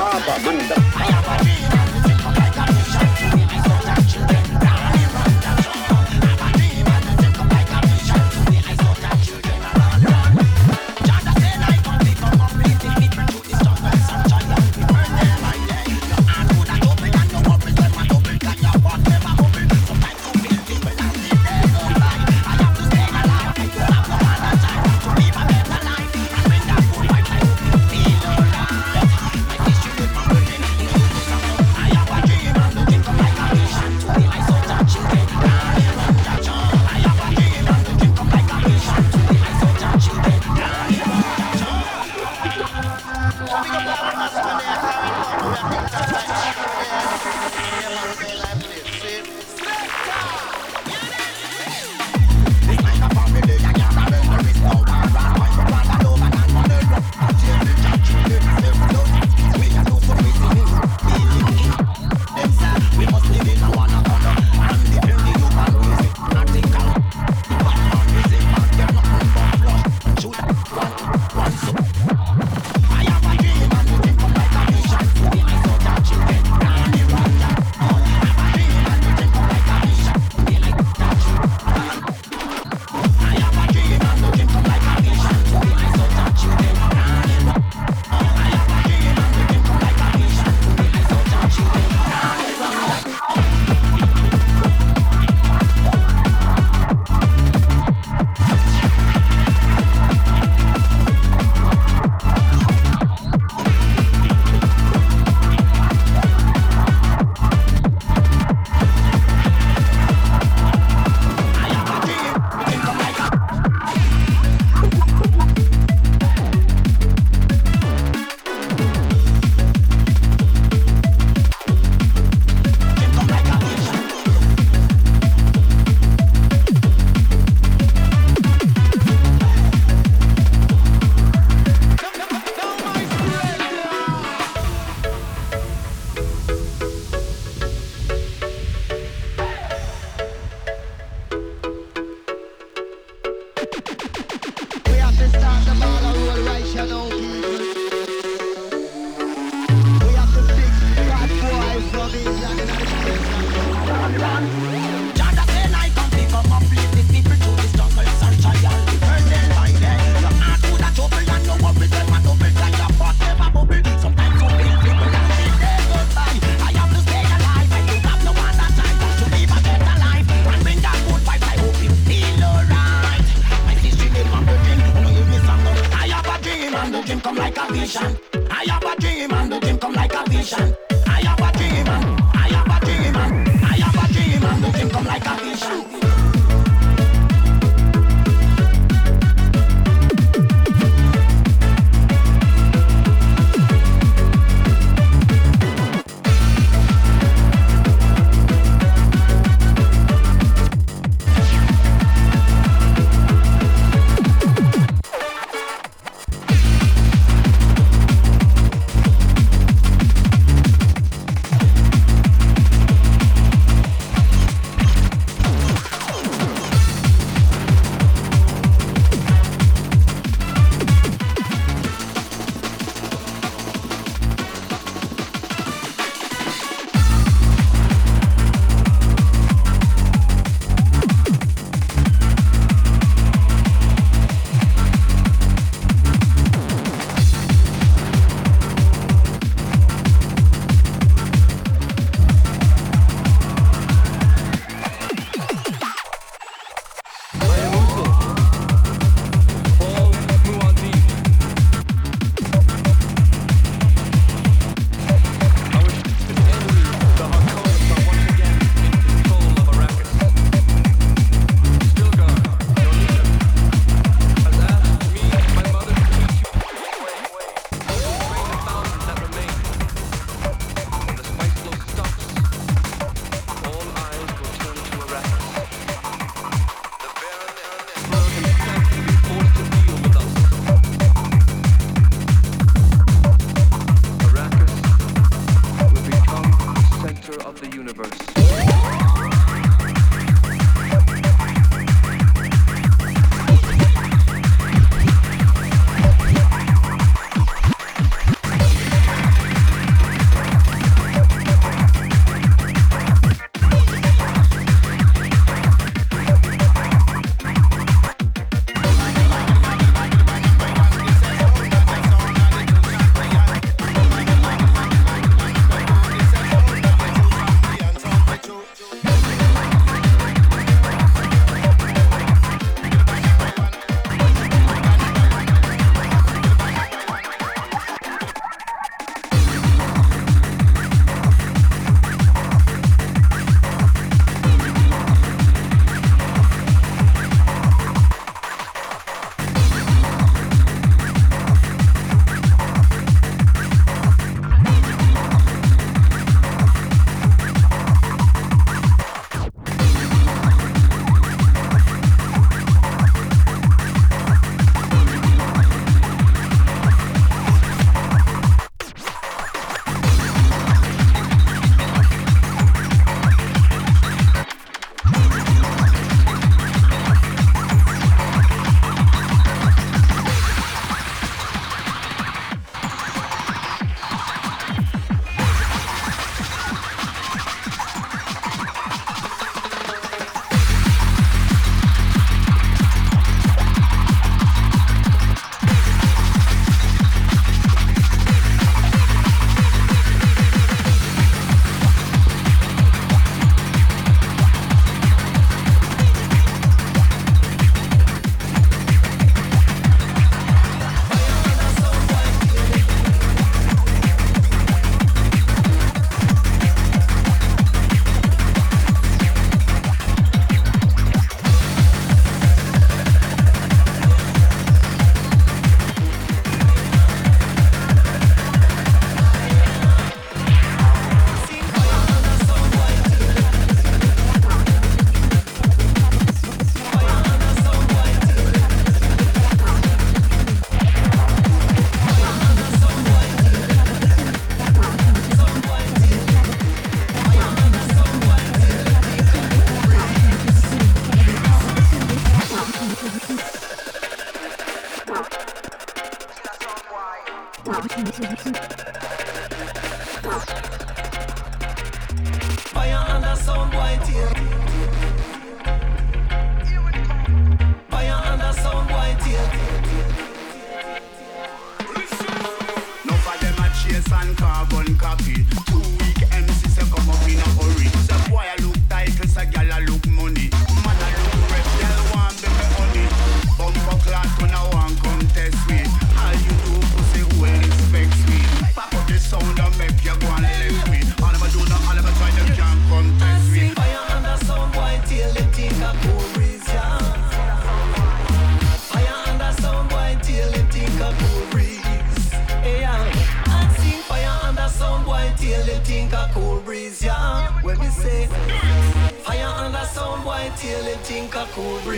Baba Manda.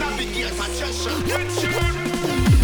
navigate attention. Attention.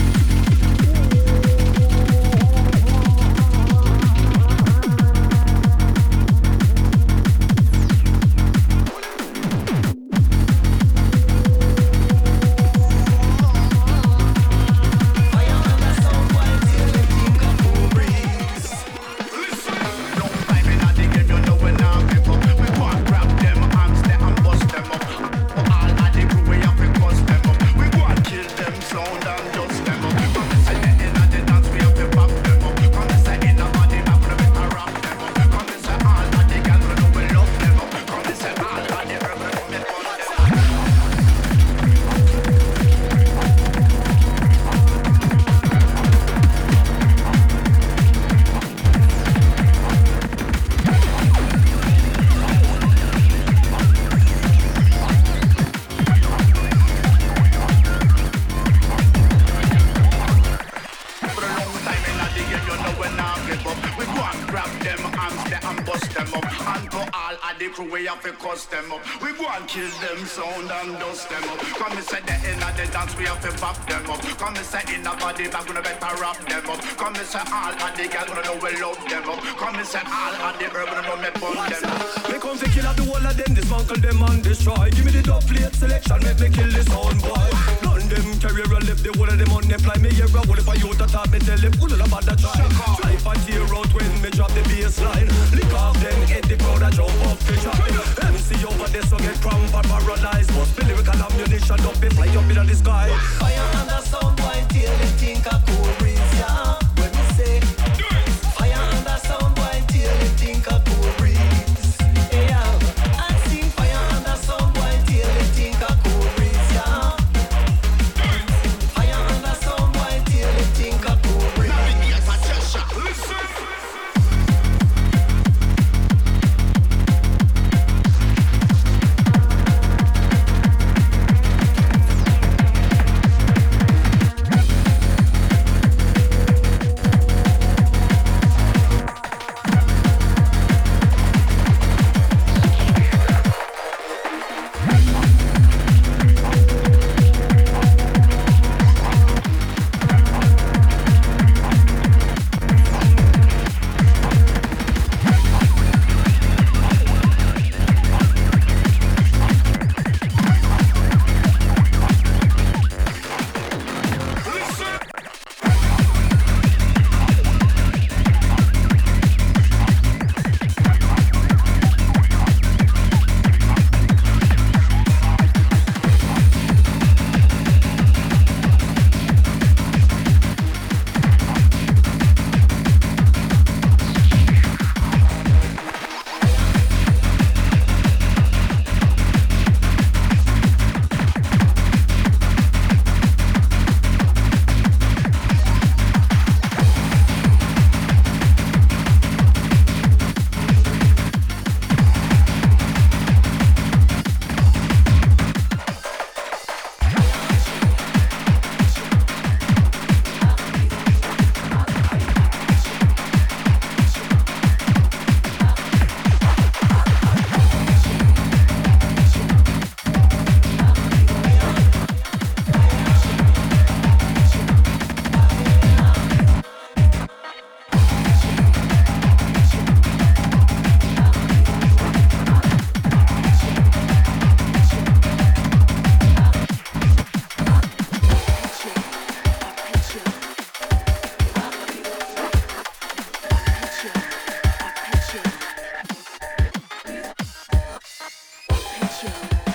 kill them sound and dust them up. Come and set the end of the dance, we have to pop them up. Come and set in the body bag, gonna better wrap them up. Come and set all of the girls, gonna know we love them up. Come and set all of the herb, gonna know me bun them up. Me come to kill the whole of them, dismantle them and destroy. Give me the dub plate selection, make me kill the sound boy on them Career I left, the one of them Fly. Me here, a whole if I you to talk, me tell them All about that time Try for tear out when me drop the bassline. Lick off them, get the crowd I jump off the top MC over there so get cramp and paralyzed Must be lyrical ammunition, don't be fly up in the sky. Fire and the sound, why tail, they think I cool breeze, yeah. you.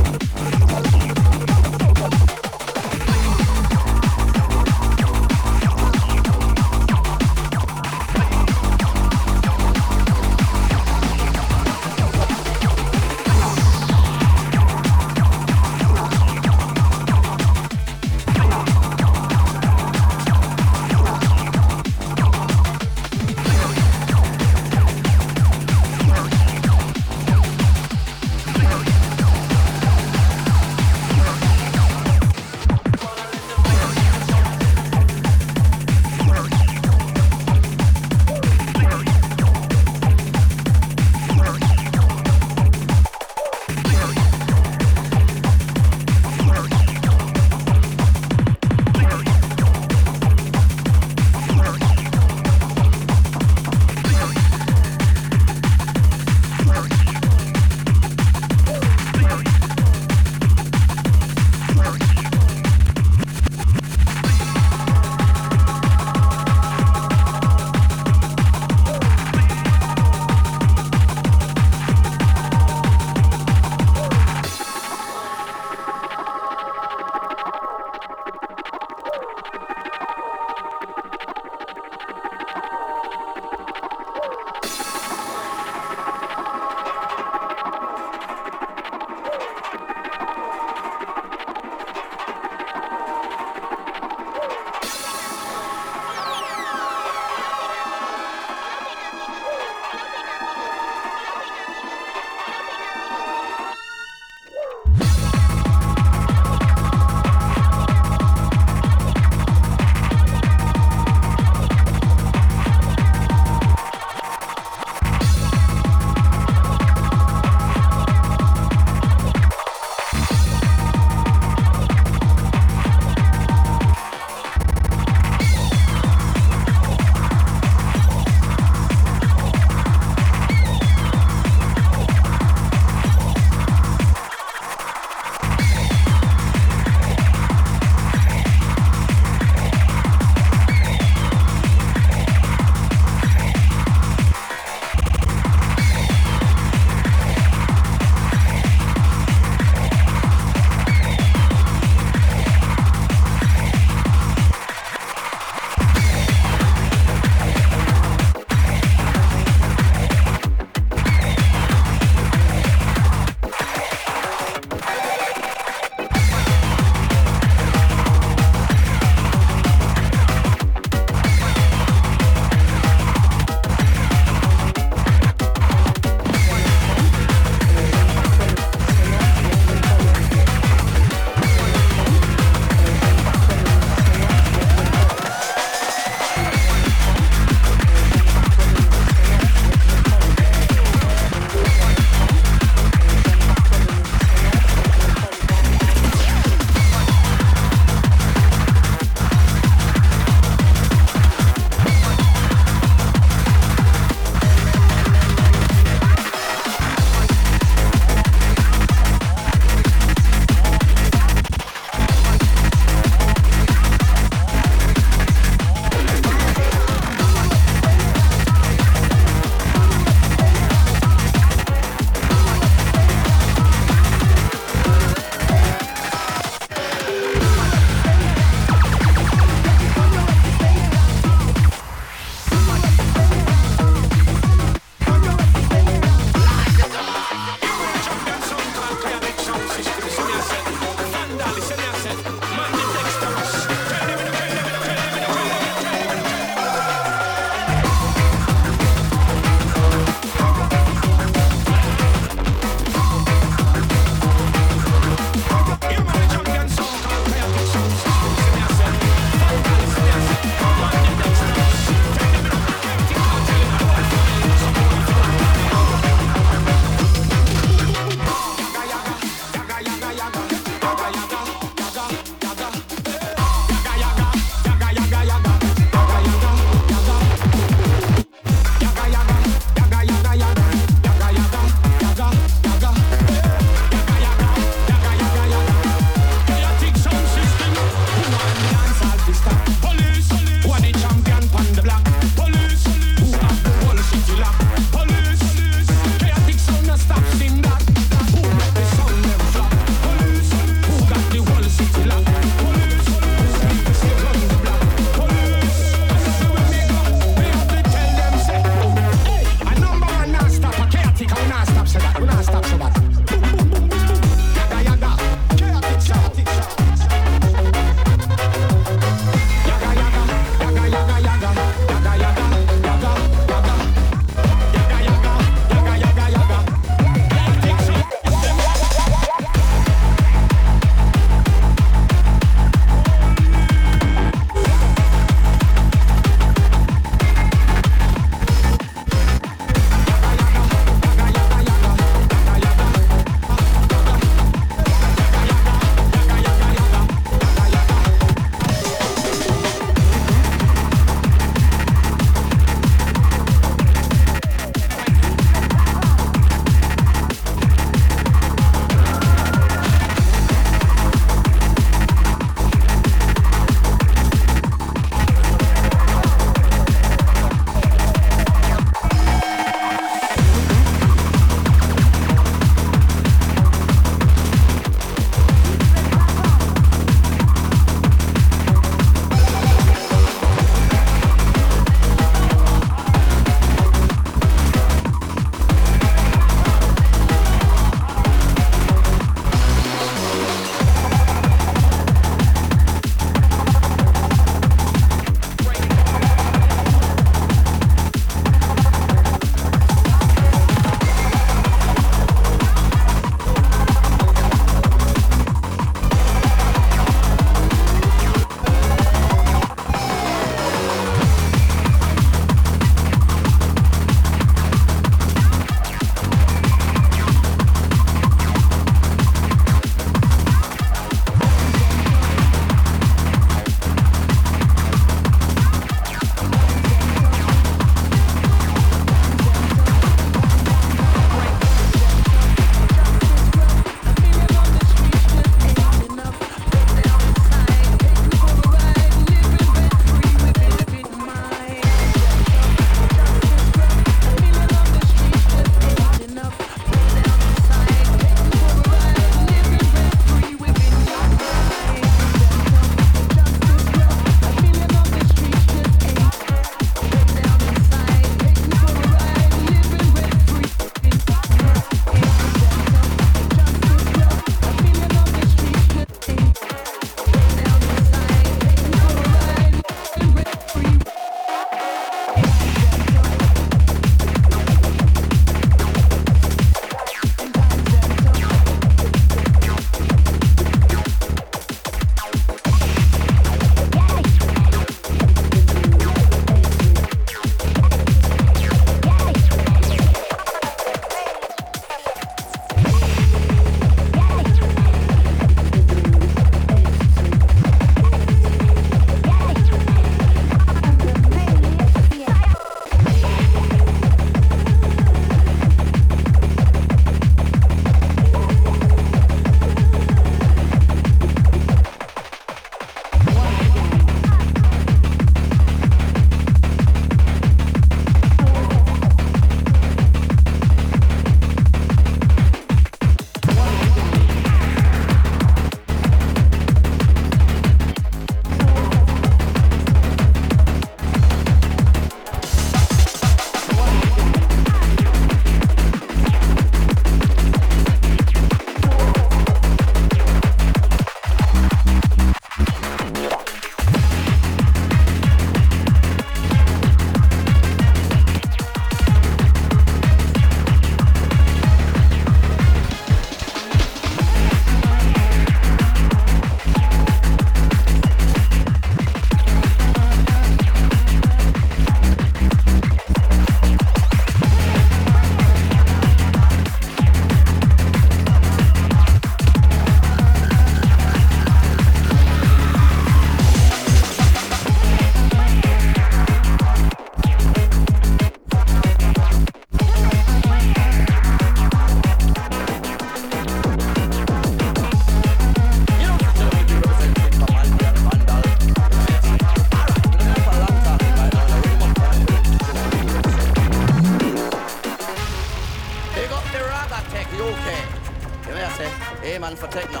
man for techno.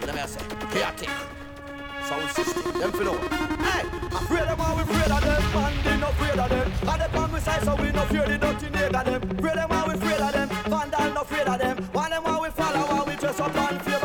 You know I say? Chaotic. Sound system. Them for know. Hey! Afraid of them, we afraid of them. Man, they not afraid of them. And them on we side, so we no fear the dirty nigga them. Afraid them, we afraid of them. Vandal, no afraid of them. One them, we follow, we dress up and fear.